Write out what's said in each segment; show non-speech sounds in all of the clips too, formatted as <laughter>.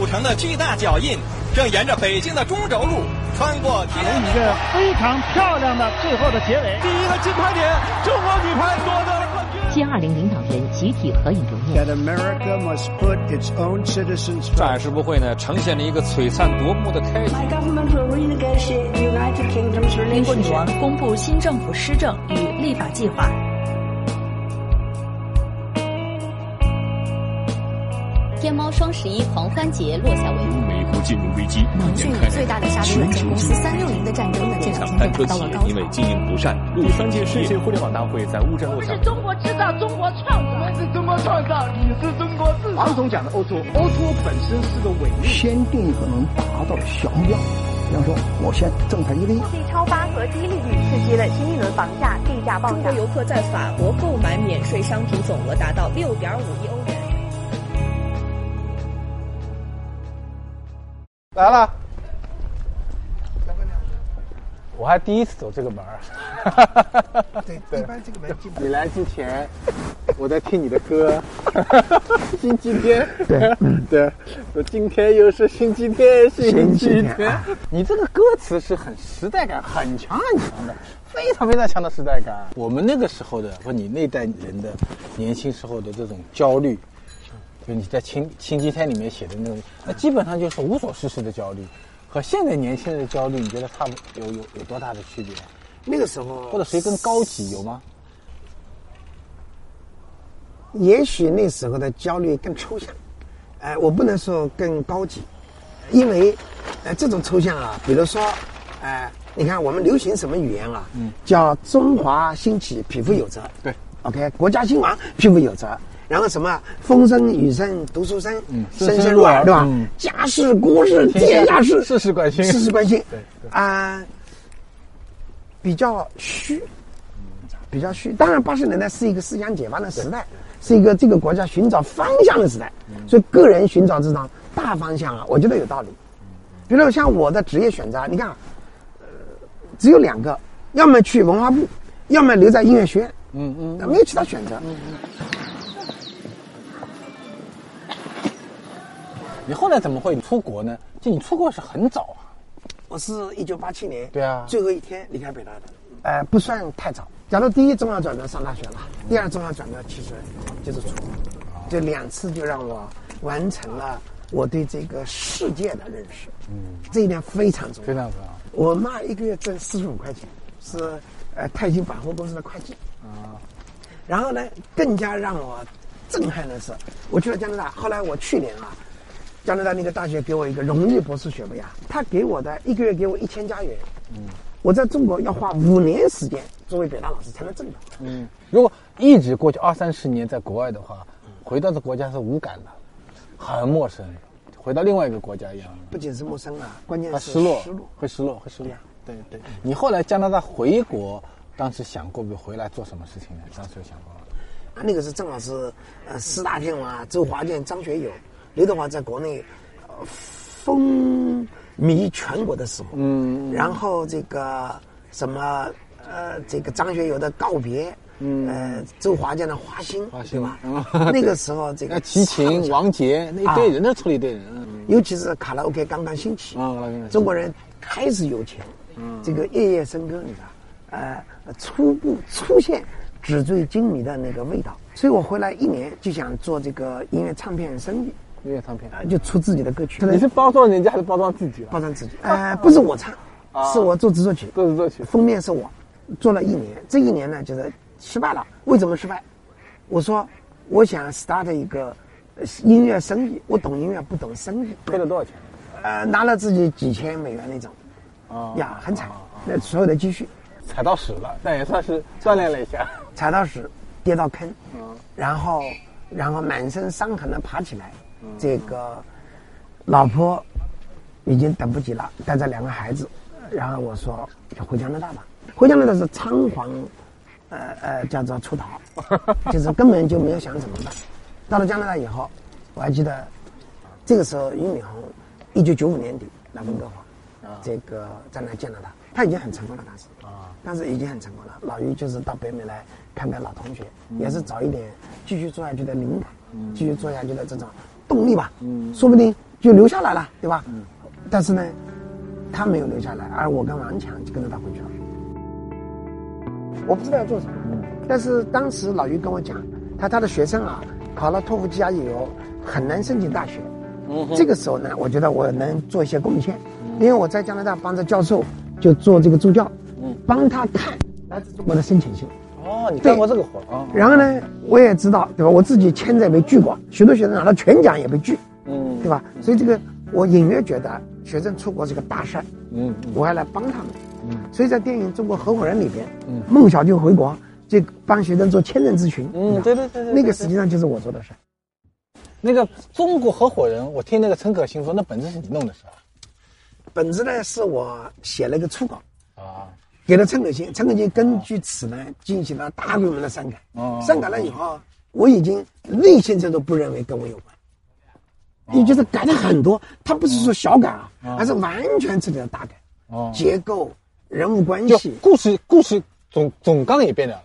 组成的巨大脚印，正沿着北京的中轴路穿过天。一个非常漂亮的最后的结尾。第一个金牌点，中国女排夺得了冠军。G 二零领导人集体合影留念。That America must put its own citizens 上海世博会呢，呈现了一个璀璨夺目的开局。My government will renegotiate United Kingdom's 英国女.王公布新政府施政与立法计划。天猫双十一狂欢节落下帷幕。美国金融危机腾讯最大的下游软件公司三六零的战争呢，这两天就达到了高潮。因为经营不善，第三届世界互联网大会在乌镇落下。是中国制造，中国创造。我们是中国创造，你是中国制造。王总讲的 O2O，O2O 本身是个伪命，先定一个能达到的小目标。比方说，我先挣他一个亿。货币超发和低利率刺激了新一轮房价地价暴涨。中国游客在法国购买免税商品总额达到六点五亿欧元。来了，我还第一次走这个门儿。对，一般这个门进不你来之前，我在听你的歌。<laughs> 星期天，对，嗯，对，我今天又是星期天，星期天。你这个歌词是很时代感很强很强的，非常非常强的时代感。我们那个时候的，或你那代人的年轻时候的这种焦虑。就你在星星期天里面写的那种，那基本上就是无所事事的焦虑，和现在年轻人的焦虑，你觉得差不有有有多大的区别？那个时候或者谁更高级有吗？也许那时候的焦虑更抽象，呃，我不能说更高级，因为呃这种抽象啊，比如说，呃，你看我们流行什么语言啊？嗯，叫中华兴起，匹夫有责。对，OK，国家兴亡，匹夫有责。然后什么风声雨声读书声，嗯，声声入耳，对吧？嗯、家事国事天下事，事事关心，事事关心。对啊、呃，比较虚，比较虚。当然，八十年代是一个思想解放的时代，是一个这个国家寻找方向的时代。嗯所以，个人寻找这种大方向啊，我觉得有道理。比如像我的职业选择，你看，呃，只有两个，要么去文化部，要么留在音乐学院。嗯嗯，没有其他选择。嗯嗯你后来怎么会出国呢？就你出国是很早啊，我是一九八七年，对啊，最后一天离开北大的，呃，不算太早。假如第一重要转折上大学了，第二重要转折其实就是出国，这两次就让我完成了我对这个世界的认识。嗯，这一点非常重要，非常重要。我妈一个月挣四十五块钱，是呃泰兴百货公司的会计啊。然后呢，更加让我震撼的是，我去了加拿大，后来我去年啊。加拿大那个大学给我一个荣誉博士学位啊，他给我的一个月给我一千加元，嗯，我在中国要花五年时间作为北大老师才能挣到，嗯，如果一直过去二三十年在国外的话，回到这国家是无感的，很陌生，回到另外一个国家一样。不仅是陌生啊，关键是失落，失落，会失落，会失落。对对，你后来加拿大回国，当时想过不回来做什么事情呢？当时有想过吗？啊，那个是正好是呃四大天王啊，周华健、张学友。刘德华在国内，呃，风靡全国的时候，嗯，然后这个什么，呃，这个张学友的告别，嗯，呃，周华健的花心，花心吧？<laughs> 那个时候，这个 <laughs> 齐秦、王杰那一堆人都出了一堆人，尤其是卡拉 OK 刚刚兴起，啊，中国人开始有钱，嗯，这个夜夜笙歌，你知道，呃，初步出现纸醉金迷的那个味道，所以我回来一年就想做这个音乐唱片生意。音乐唱片啊，就出自己的歌曲。你是包装人家还是包装自己？包装自己。呃，不是我唱，啊、是我做制作曲。做制作曲，封面是我做了一年。这一年呢，就是失败了。为什么失败？我说我想 start 一个音乐生意，我懂音乐，不懂生意。亏了多少钱？呃，拿了自己几千美元那种。啊呀，很惨。那所有的积蓄踩到屎了，但也算是锻炼了一下。踩到屎，跌到坑，嗯，然后然后满身伤痕的爬起来。这个老婆已经等不及了，带着两个孩子，然后我说就回加拿大吧。回加拿大是仓皇，呃呃，叫做出逃，<laughs> 就是根本就没有想怎么办。到了加拿大以后，我还记得这个时候俞敏洪，一九九五年底来温哥华，这个在那见到他，他已经很成功了，当时啊，当时已经很成功了。老俞就是到北美来看看老同学，也是找一点继续做下去的灵感，继续做下去的这种。动力吧，嗯，说不定就留下来了，对吧？嗯。但是呢，他没有留下来，而我跟王强就跟着他回去了。我不知道要做什么，但是当时老于跟我讲，他他的学生啊，考了托福 GRE 很难申请大学。嗯。这个时候呢，我觉得我能做一些贡献，因为我在加拿大帮着教授就做这个助教，嗯，帮他看来自中国的申请信。哦，你干过这个活啊？然后呢，我也知道，对吧？我自己签证也被拒过，许多学生拿到全奖也被拒，嗯，对吧？所以这个我隐约觉得学生出国是个大事儿，嗯，我还来帮他们，嗯，所以在电影《中国合伙人》里边，嗯，孟小就回国，就帮学生做签证咨询，嗯，对对对对，那个实际上就是我做的事儿。那个中国合伙人，我听那个陈可辛说，那本子是你弄的是吧？本子呢，是我写了一个初稿，啊。给了陈可辛，陈可辛根据此呢进行了大规模的删改。哦，删改了以后，我已经内先生都不认为跟我有关，也就是改了很多。他不是说小改啊，而是完全彻底的大改。哦，结构、人物关系、故事、故事总总纲也变了了，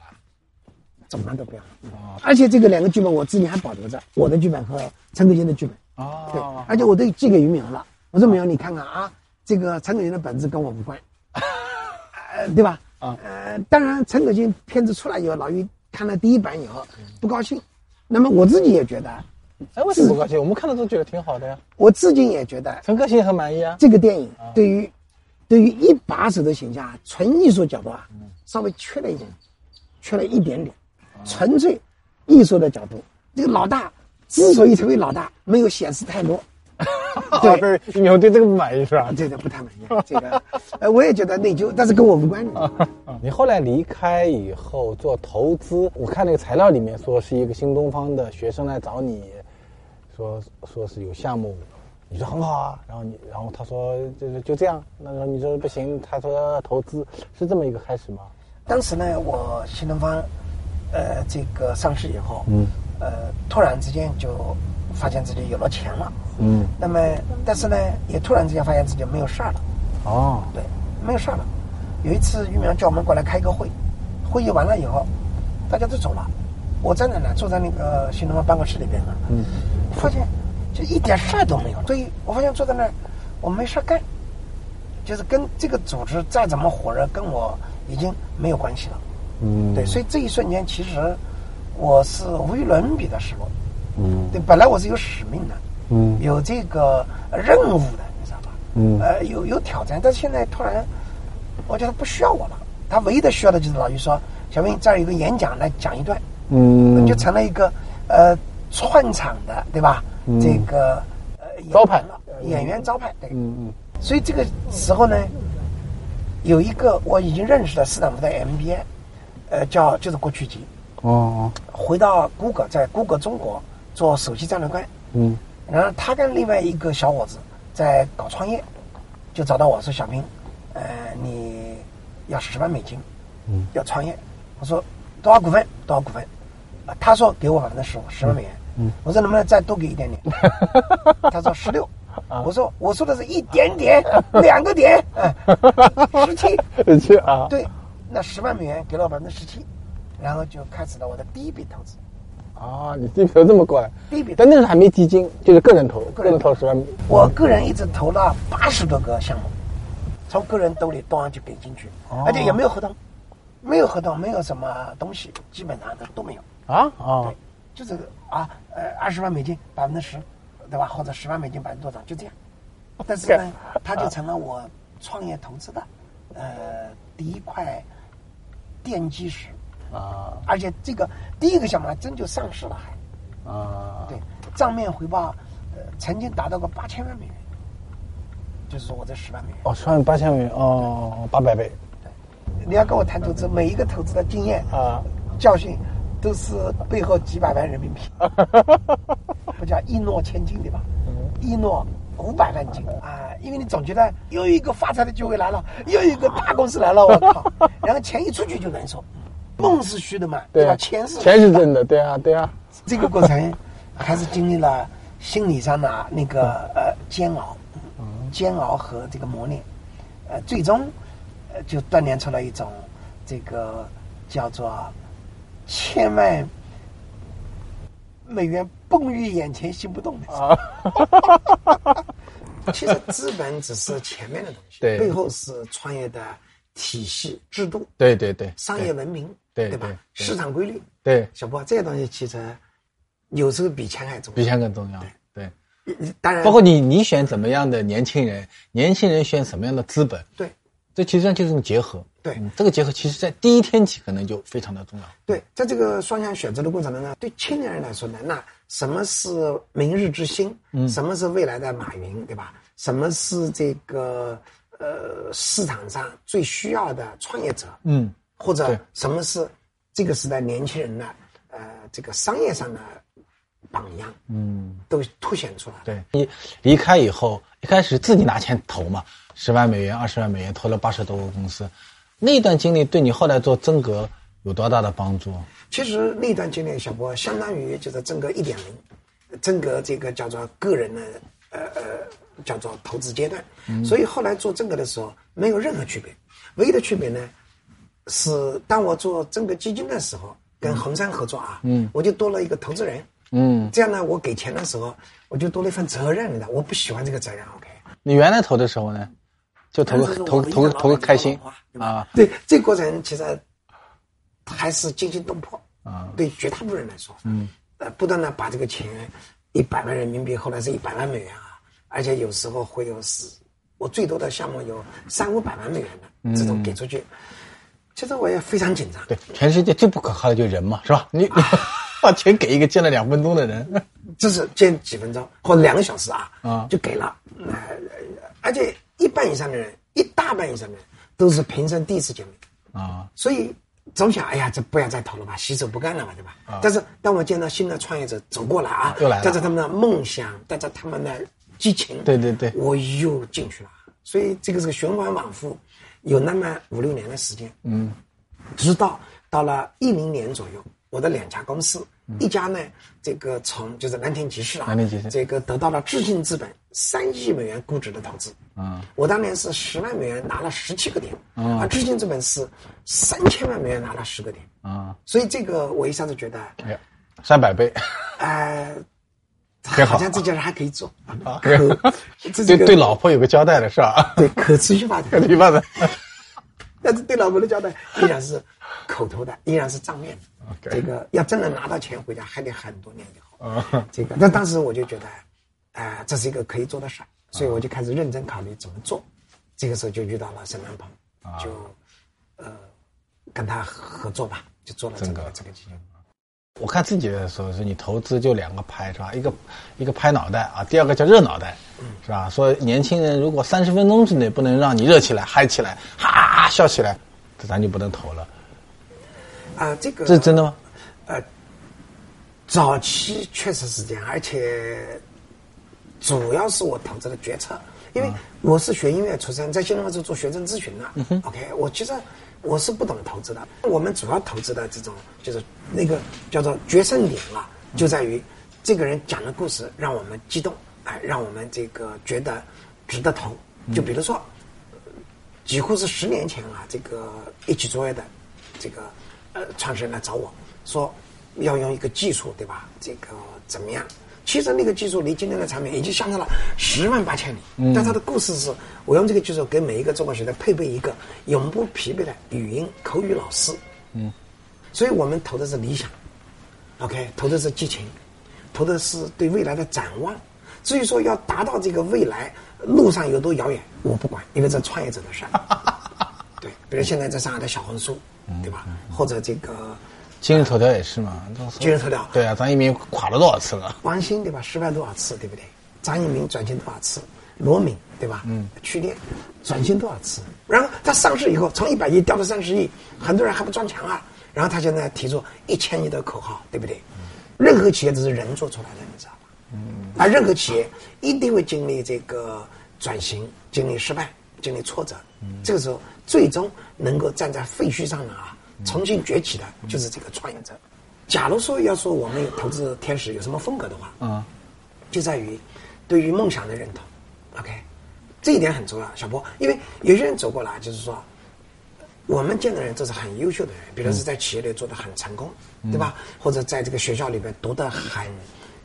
总纲都变了。哦，而且这个两个剧本我自己还保留着，我的剧本和陈可辛的剧本。哦，对，而且我都寄给于明了。我说明瑶，你看看啊，这个陈可辛的本子跟我无关。呃，对吧？啊，呃，当然，陈可辛片子出来以后，老于看了第一版以后不高兴。那么我自己也觉得，哎，为什么不高兴？我们看了都觉得挺好的呀。我至今也觉得，陈可辛很满意啊。这个电影对于对于一把手的形象，纯艺术角度啊，稍微缺了一点，缺了一点点。纯粹艺术的角度，这个老大之所以成为老大，没有显示太多。<laughs> 对，你们对这个不满意是吧？对的，不太满意。这个，呃，我也觉得内疚，但是跟我无关。你后来离开以后做投资，我看那个材料里面说是一个新东方的学生来找你，说说是有项目，你说很好啊，然后你，然后他说就是就这样，那个你说不行，他说投资是这么一个开始吗？当时呢，我新东方，呃，这个上市以后，嗯，呃，突然之间就。发现自己有了钱了，嗯，那么但是呢，也突然之间发现自己没有事儿了，哦，对，没有事儿了。有一次，玉苗叫我们过来开个会，会议完了以后，大家都走了，我站在那呢，坐在那个新东方办公室里边呢，嗯，发现就一点事儿都没有。所以我发现坐在那儿，我没事儿干，就是跟这个组织再怎么火热，跟我已经没有关系了，嗯，对，所以这一瞬间，其实我是无与伦比的失落。嗯，对，本来我是有使命的，嗯，有这个任务的，你知道吧？嗯，呃，有有挑战，但是现在突然，我觉得不需要我了。他唯一的需要的就是老于说：“小明这儿有个演讲，来讲一段。”嗯，就成了一个呃串场的，对吧？这个呃招牌了，演员招牌。对，嗯嗯。所以这个时候呢，有一个我已经认识的斯坦福的 MBA，呃，叫就是郭曲吉。哦。回到谷歌，在谷歌中国。做首席战略官，嗯，然后他跟另外一个小伙子在搞创业，就找到我说：“小兵，呃，你要十万美金，嗯，要创业。”我说：“多少股份？多少股份？”他说：“给我百分之十五，十万美元。”嗯，我说：“能不能再多给一点点？” <laughs> 他说：“十六。”我说：“我说的是一点点，两个点，<laughs> 十七，十七啊。”对，那十万美元给了我百分之十七，然后就开始了我的第一笔投资。啊，你第一笔这么快，第一笔，但那时候还没基金，就是个人投，个人投十万。我个人一直投了八十多个项目，从个人兜里当然就给进去，而且也没有合同，没有合同，没有什么东西，基本上都都没有。啊啊，对，就这个啊，呃，二十万美金百分之十，对吧？或者十万美金百分之多少，就这样。但是呢，它就成了我创业投资的呃第一块奠基石。啊！而且这个第一个项目还真就上市了，还啊！对，账面回报呃曾经达到过八千万美元，就是说我这十万美元哦，十万八千美元哦，八百倍。对，你要跟我谈投资，每一个投资的经验啊教训都是背后几百万人民币，<laughs> 不叫一诺千金对吧？一诺五百万金啊！因为你总觉得又一个发财的机会来了，又一个大公司来了，我靠！<laughs> 然后钱一出去就难受。梦是虚的嘛，对吧？钱是。钱是真的，对啊，对啊。这个过程还是经历了心理上的那个呃煎熬，煎熬和这个磨练，呃，最终呃就锻炼出了一种这个叫做千万美元蹦于眼前心不动的。<laughs> <laughs> 其实资本只是前面的东西，对，背后是创业的体系制度，对对对，商业文明，对对吧？市场规律，对，小波这些东西其实有时候比钱还重要，比钱更重要。对，当然，包括你你选怎么样的年轻人，年轻人选什么样的资本，对，这其实上就是种结合。对，这个结合其实在第一天起可能就非常的重要。对，在这个双向选择的过程当中呢，对青年人来说呢，那什么是明日之星？嗯，什么是未来的马云，对吧？什么是这个呃市场上最需要的创业者？嗯，或者什么是这个时代年轻人的呃这个商业上的榜样？嗯，都凸显出来。对你离开以后，一开始自己拿钱投嘛，十万美元、二十万美元投了八十多个公司。那段经历对你后来做真格有多大的帮助？其实那段经历，小波相当于就是真格一点零，真格这个叫做个人的呃呃叫做投资阶段。嗯、所以后来做真格的时候没有任何区别，唯一的区别呢是当我做整个基金的时候，跟红杉合作啊，嗯，我就多了一个投资人，嗯，这样呢，我给钱的时候我就多了一份责任的，我不喜欢这个责任，OK。你原来投的时候呢？就投个投投投个开心啊！对，这过程其实还是惊心动魄啊！对绝大部分人来说，嗯，呃，不断的把这个钱一百万人民币，后来是一百万美元啊，而且有时候会有是，我最多的项目有三五百万美元的这种给出去，其实我也非常紧张。对，全世界最不可靠的就是人嘛，是吧？你 <laughs> 把钱给一个见了两分钟的人，这是见几分钟或两个小时啊，啊，就给了，呃，而且。一半以上的人，一大半以上的人都是平生第一次见面啊，所以总想，哎呀，这不要再投了吧，洗手不干了吧，对吧？但是当我见到新的创业者走过来啊，又来了，带着他们的梦想，带着他们的激情，对对对，我又进去了。所以这个是个循环往复，有那么五六年的时间，嗯，直到到了一零年左右，我的两家公司。一家呢，这个从就是蓝田集市啊，蓝田集市这个得到了智信资本三亿美元估值的投资。嗯，我当年是十万美元拿了十七个点，而智信资本是三千万美元拿了十个点。啊，所以这个我一下子觉得，哎呀，三百倍，哎，好像这件事还可以做啊，<laughs> 对对老婆有个交代的是吧？对，可持续发展，可持续发展。但是对老婆的交代依然是口头的，依然是账面的。这个要真的拿到钱回家，还得很多年以后。这个，那当时我就觉得，哎，这是一个可以做的事儿，所以我就开始认真考虑怎么做。这个时候就遇到了沈南鹏，就呃跟他合作吧，就做了这个这个基金。我看自己的时候是你投资就两个拍是吧？一个一个拍脑袋啊，第二个叫热脑袋，是吧？说年轻人如果三十分钟之内不能让你热起来、嗨起来、哈笑起来，这咱就不能投了。啊，这个这是真的吗？呃，早期确实是这样，而且主要是我投资的决策，因为我是学音乐出身，在新东方是做学生咨询的。OK，我其实我是不懂投资的。我们主要投资的这种就是那个叫做决胜点啊，就在于这个人讲的故事让我们激动，哎，让我们这个觉得值得投。就比如说，几乎是十年前啊，这个一起作业的这个。呃，创始人来找我说要用一个技术，对吧？这个怎么样？其实那个技术离今天的产品已经相差了十万八千里。嗯。但它的故事是，我用这个技术给每一个中国学生配备一个永不疲惫的语音口语老师。嗯。所以我们投的是理想，OK，投的是激情，投的是对未来的展望。至于说要达到这个未来路上有多遥远，我不管，因为这创业者的事儿。<laughs> 对，比如现在在上海的小红书。对吧？或者这个今日头条也是嘛？今日头条对啊，张一鸣垮了多少次了？王兴对吧？失败多少次？对不对？张一鸣转型多少次？罗敏对吧？嗯，去年转型多少次？然后他上市以后，从一百亿掉到三十亿，很多人还不撞墙啊。然后他现在提出一千亿的口号，对不对？任何企业都是人做出来的，你知道吗？嗯。而任何企业一定会经历这个转型，经历失败，经历挫折。嗯。这个时候。最终能够站在废墟上的啊，重新崛起的，就是这个创业者。假如说要说我们投资天使有什么风格的话，嗯，就在于对于梦想的认同。OK，这一点很重要，小波，因为有些人走过来就是说，我们见的人都是很优秀的人，比如是在企业里做的很成功，对吧？或者在这个学校里边读的很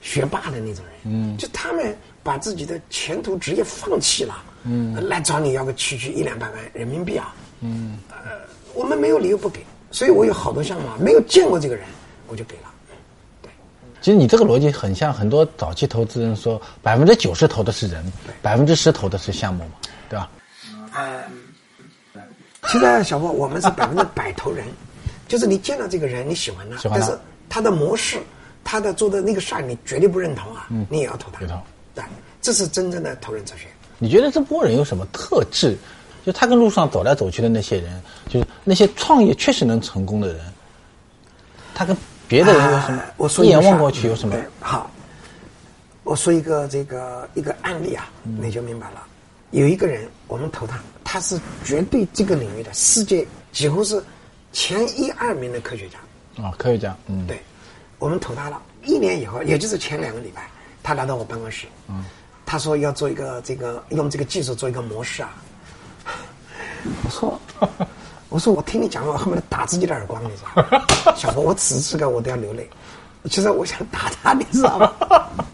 学霸的那种人，嗯，就他们把自己的前途职业放弃了，嗯，来找你要个区区一两百万人民币啊，嗯，呃，我们没有理由不给，所以我有好多项目啊，没有见过这个人，我就给了。对，其实你这个逻辑很像很多早期投资人说，百分之九十投的是人，百分之十投的是项目嘛，对吧？嗯。现在小波，我们是百分之百投人，<laughs> 就是你见到这个人你喜欢他，但是他的模式，他的做的那个事儿你绝对不认同啊，你也要投他。对，这是真正的投人哲学。你觉得这波人有什么特质？就他跟路上走来走去的那些人，就是那些创业确实能成功的人，他跟别的人有什么？我说一眼望过去有什么？好，我说一个这个一个案例啊，你就明白了。有一个人，我们投他。他是绝对这个领域的世界几乎是前一二名的科学家啊，科学家，嗯，对，我们投他了。一年以后，也就是前两个礼拜，他来到我办公室，嗯，他说要做一个这个用这个技术做一个模式啊。<laughs> 我说，我说我听你讲了，我恨不得打自己的耳光，你知道吗？<laughs> 小波，我此时此刻我都要流泪。其实我想打他，你知道吗？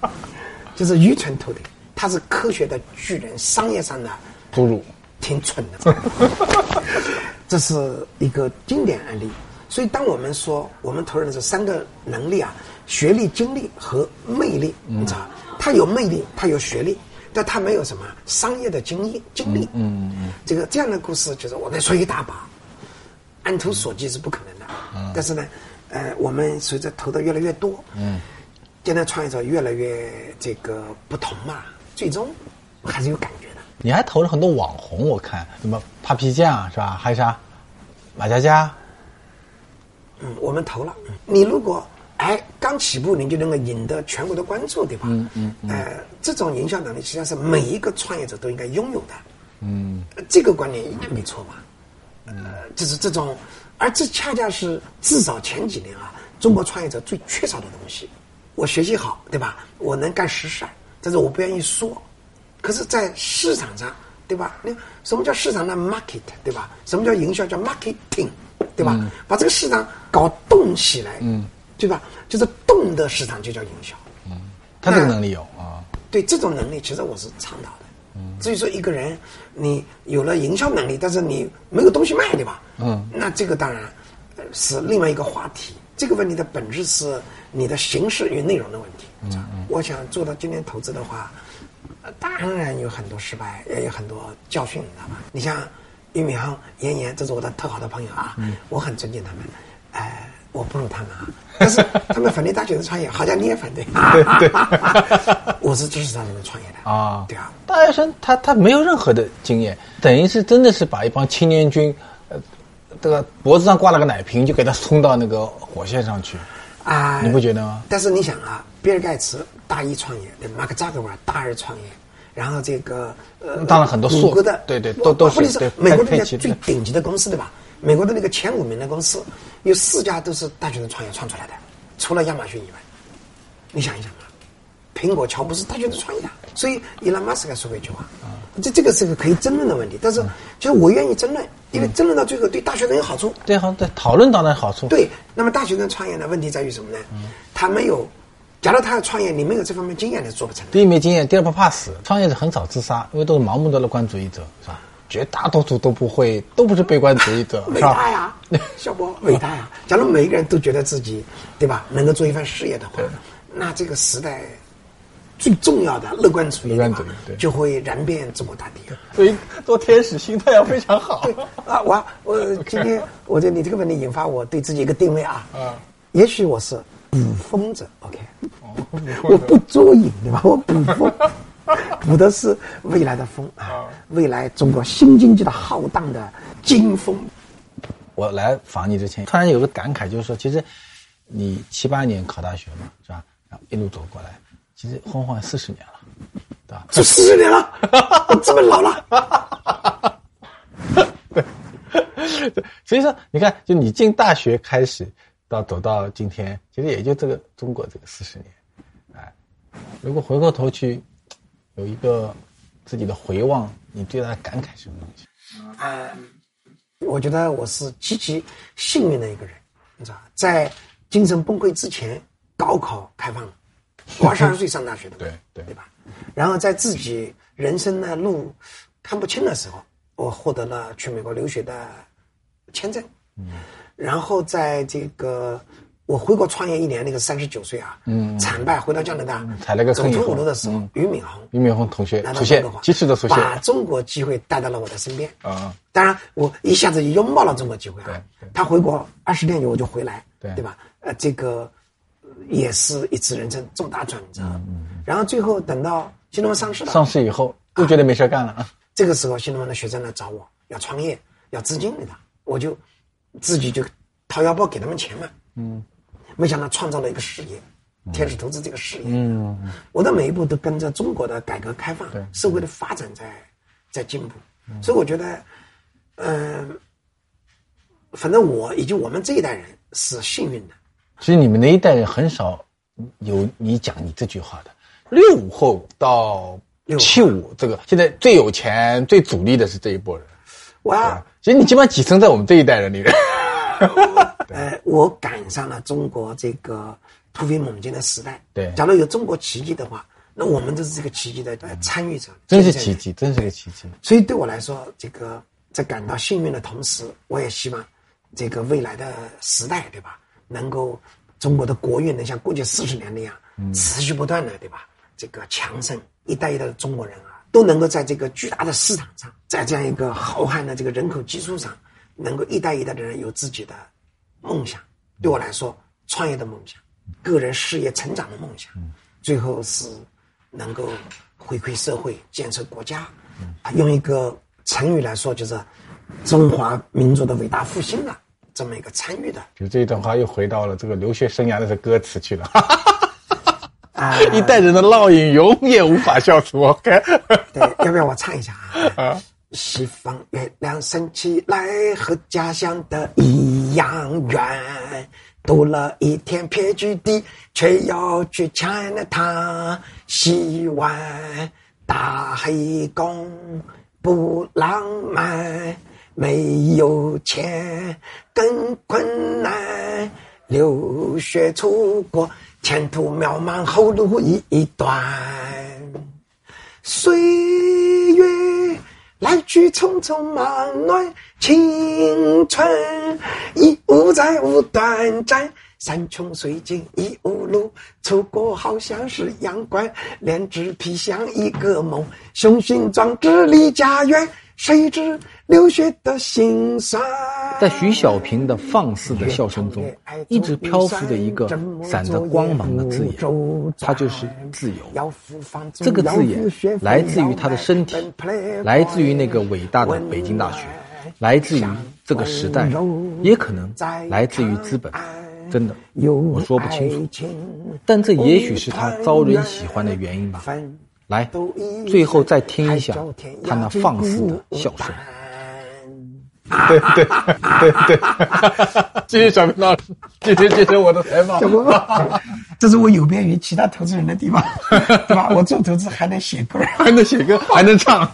<laughs> 就是愚蠢透顶，他是科学的巨人，商业上的侏儒。挺蠢的，这是一个经典案例。所以，当我们说我们投入的这三个能力啊，学历、经历和魅力，你知道，他有魅力，他有学历，但他没有什么商业的经验经历。嗯嗯，这个这样的故事，就是我们说一大把，按图索骥是不可能的。嗯，但是呢，呃，我们随着投的越来越多，嗯，现在创业者越来越这个不同嘛，最终还是有感觉的。你还投了很多网红，我看什么 Papi 酱是吧？还有啥马佳佳？嗯，我们投了。你如果哎刚起步，你就能够引得全国的关注，对吧？嗯嗯。呃，这种营销能力实际上是每一个创业者都应该拥有的。嗯。这个观念应该没错吧？呃，就是这种，而这恰恰是至少前几年啊，中国创业者最缺少的东西。我学习好，对吧？我能干实事，但是我不愿意说。可是，在市场上，对吧？那什么叫市场呢 market，对吧？什么叫营销？叫 marketing，对吧？把这个市场搞动起来，嗯，对吧？就是动的市场就叫营销。嗯，他这个能力有啊。对这种能力，其实我是倡导的。嗯，至于说一个人你有了营销能力，但是你没有东西卖，对吧？嗯，那这个当然是另外一个话题。这个问题的本质是你的形式与内容的问题。嗯嗯，我想做到今天投资的话。当然有很多失败，也有很多教训，你知道吧？你像俞敏洪、严严，这是我的特好的朋友啊，嗯我很尊敬他们。哎，我不如他们啊，<laughs> 但是他们反对大学生创业，好像你也反对。对对，<laughs> 我是支持他们创业的啊。对啊，大学生他他没有任何的经验，等于是真的是把一帮青年军，呃，这个脖子上挂了个奶瓶，就给他冲到那个火线上去啊！你不觉得吗？但是你想啊。比尔盖茨大一创业，对马克扎克伯大二创业，然后这个呃，当然很多谷歌的对对都都是美国那个最顶级的公司对吧？美国的那个前五名的公司有四家都是大学生创业创出来的，除了亚马逊以外，你想一想啊，苹果、乔布斯大学生创业的，所以伊拉马斯克说过一句话，啊这这个是个可以争论的问题，但是就是我愿意争论，因为争论到最后对大学生有好处。对好对，讨论当然好处。对，那么大学生创业的问题在于什么呢？他没有。假如他要创业，你没有这方面经验，你做不成。第一没经验，第二不怕死。创业者很少自杀，因为都是盲目的乐观主义者，是吧？绝大多数都不会，都不是悲观主义者，伟大呀，<laughs> 小波，伟大呀！假如每一个人都觉得自己，对吧，能够做一番事业的话，那这个时代最重要的乐观主义，乐观主义对，就会燃遍中国大地。所以做天使心态要非常好。对啊，我我 <laughs> 今天我觉得你这个问题引发我对自己一个定位啊，啊，也许我是。捕风者，OK，我不捉影，对吧？我捕风，<laughs> 捕的是未来的风啊，未来中国新经济的浩荡的金风。我来访你之前，突然有个感慨，就是说，其实你七八年考大学嘛，是吧？然后一路走过来，其实晃晃四十年了，对吧？这四十年了，<laughs> 我这么老了。对，所以说，你看，就你进大学开始。到走到今天，其实也就这个中国这个四十年，哎，如果回过头去有一个自己的回望，你最大的感慨是什么东西？呃，我觉得我是极其幸运的一个人，你知道，在精神崩溃之前，高考开放了，<laughs> 我二十二岁上大学的，对对对吧？然后在自己人生的路看不清的时候，我获得了去美国留学的签证，嗯，然后在这个。我回国创业一年，那个三十九岁啊，嗯，惨败回到加拿大，踩了个走投无路的时候，俞敏洪，俞敏洪同学出现，及时的出现，把中国机会带到了我的身边啊。当然，我一下子拥抱了中国机会啊。他回国二十天以后我就回来，对对吧？呃，这个也是一次人生重大转折。然后最后等到新东方上市了，上市以后又觉得没事干了啊。这个时候，新东方的学生来找我要创业，要资金给他，我就自己就掏腰包给他们钱嘛。嗯。没想到创造了一个事业，天使投资这个事业。嗯，我的每一步都跟着中国的改革开放、社会的发展在在进步，所以我觉得，嗯，反正我以及我们这一代人是幸运的。其实你们那一代人很少有你讲你这句话的。六五后到七五，这个现在最有钱、最主力的是这一波人。哇！其实你基本上跻身在我们这一代人里面。呃，我赶上了中国这个突飞猛进的时代。对，假如有中国奇迹的话，那我们都是这个奇迹的参与者。真是奇迹，真是个奇迹。所以对我来说，这个在感到幸运的同时，我也希望这个未来的时代，对吧？能够中国的国运能像过去四十年那样持续不断的，对吧？这个强盛，一代一代的中国人啊，都能够在这个巨大的市场上，在这样一个浩瀚的这个人口基数上。能够一代一代的人有自己的梦想，对我来说，创业的梦想，个人事业成长的梦想，最后是能够回馈社会、建设国家。用一个成语来说，就是中华民族的伟大复兴啊这么一个参与的。就这一段话又回到了这个留学生涯的这歌词去了。<laughs> 啊，<laughs> 一代人的烙印永远无法消除。OK，<laughs> 对，要不要我唱一下啊啊？西方月亮升起来，和家乡的一样圆。读了一天撇居地，却要去抢了它。洗碗打黑工不浪漫，没有钱更困难。留学出国，前途渺茫，后路一段。岁月。来去匆匆忙乱，青春已无再无短暂。山穷水尽已无路，出国好像是阳关，炼纸皮像一个梦，雄心壮志离家园。谁知留学的辛酸？在徐小平的放肆的笑声中，一直漂浮着一个闪着光芒的字眼，它就是自由。这个字眼来自于他的身体，来自于那个伟大的北京大学，来自于这个时代，也可能来自于资本。真的，我说不清楚，但这也许是他招人喜欢的原因吧。来，最后再听一下他那放肆的笑声。对对对对，谢谢小明老师，谢谢谢谢我的采访。这是我有别于其他投资人的地方，对吧？我做投资还能写歌，还能写歌，还能唱。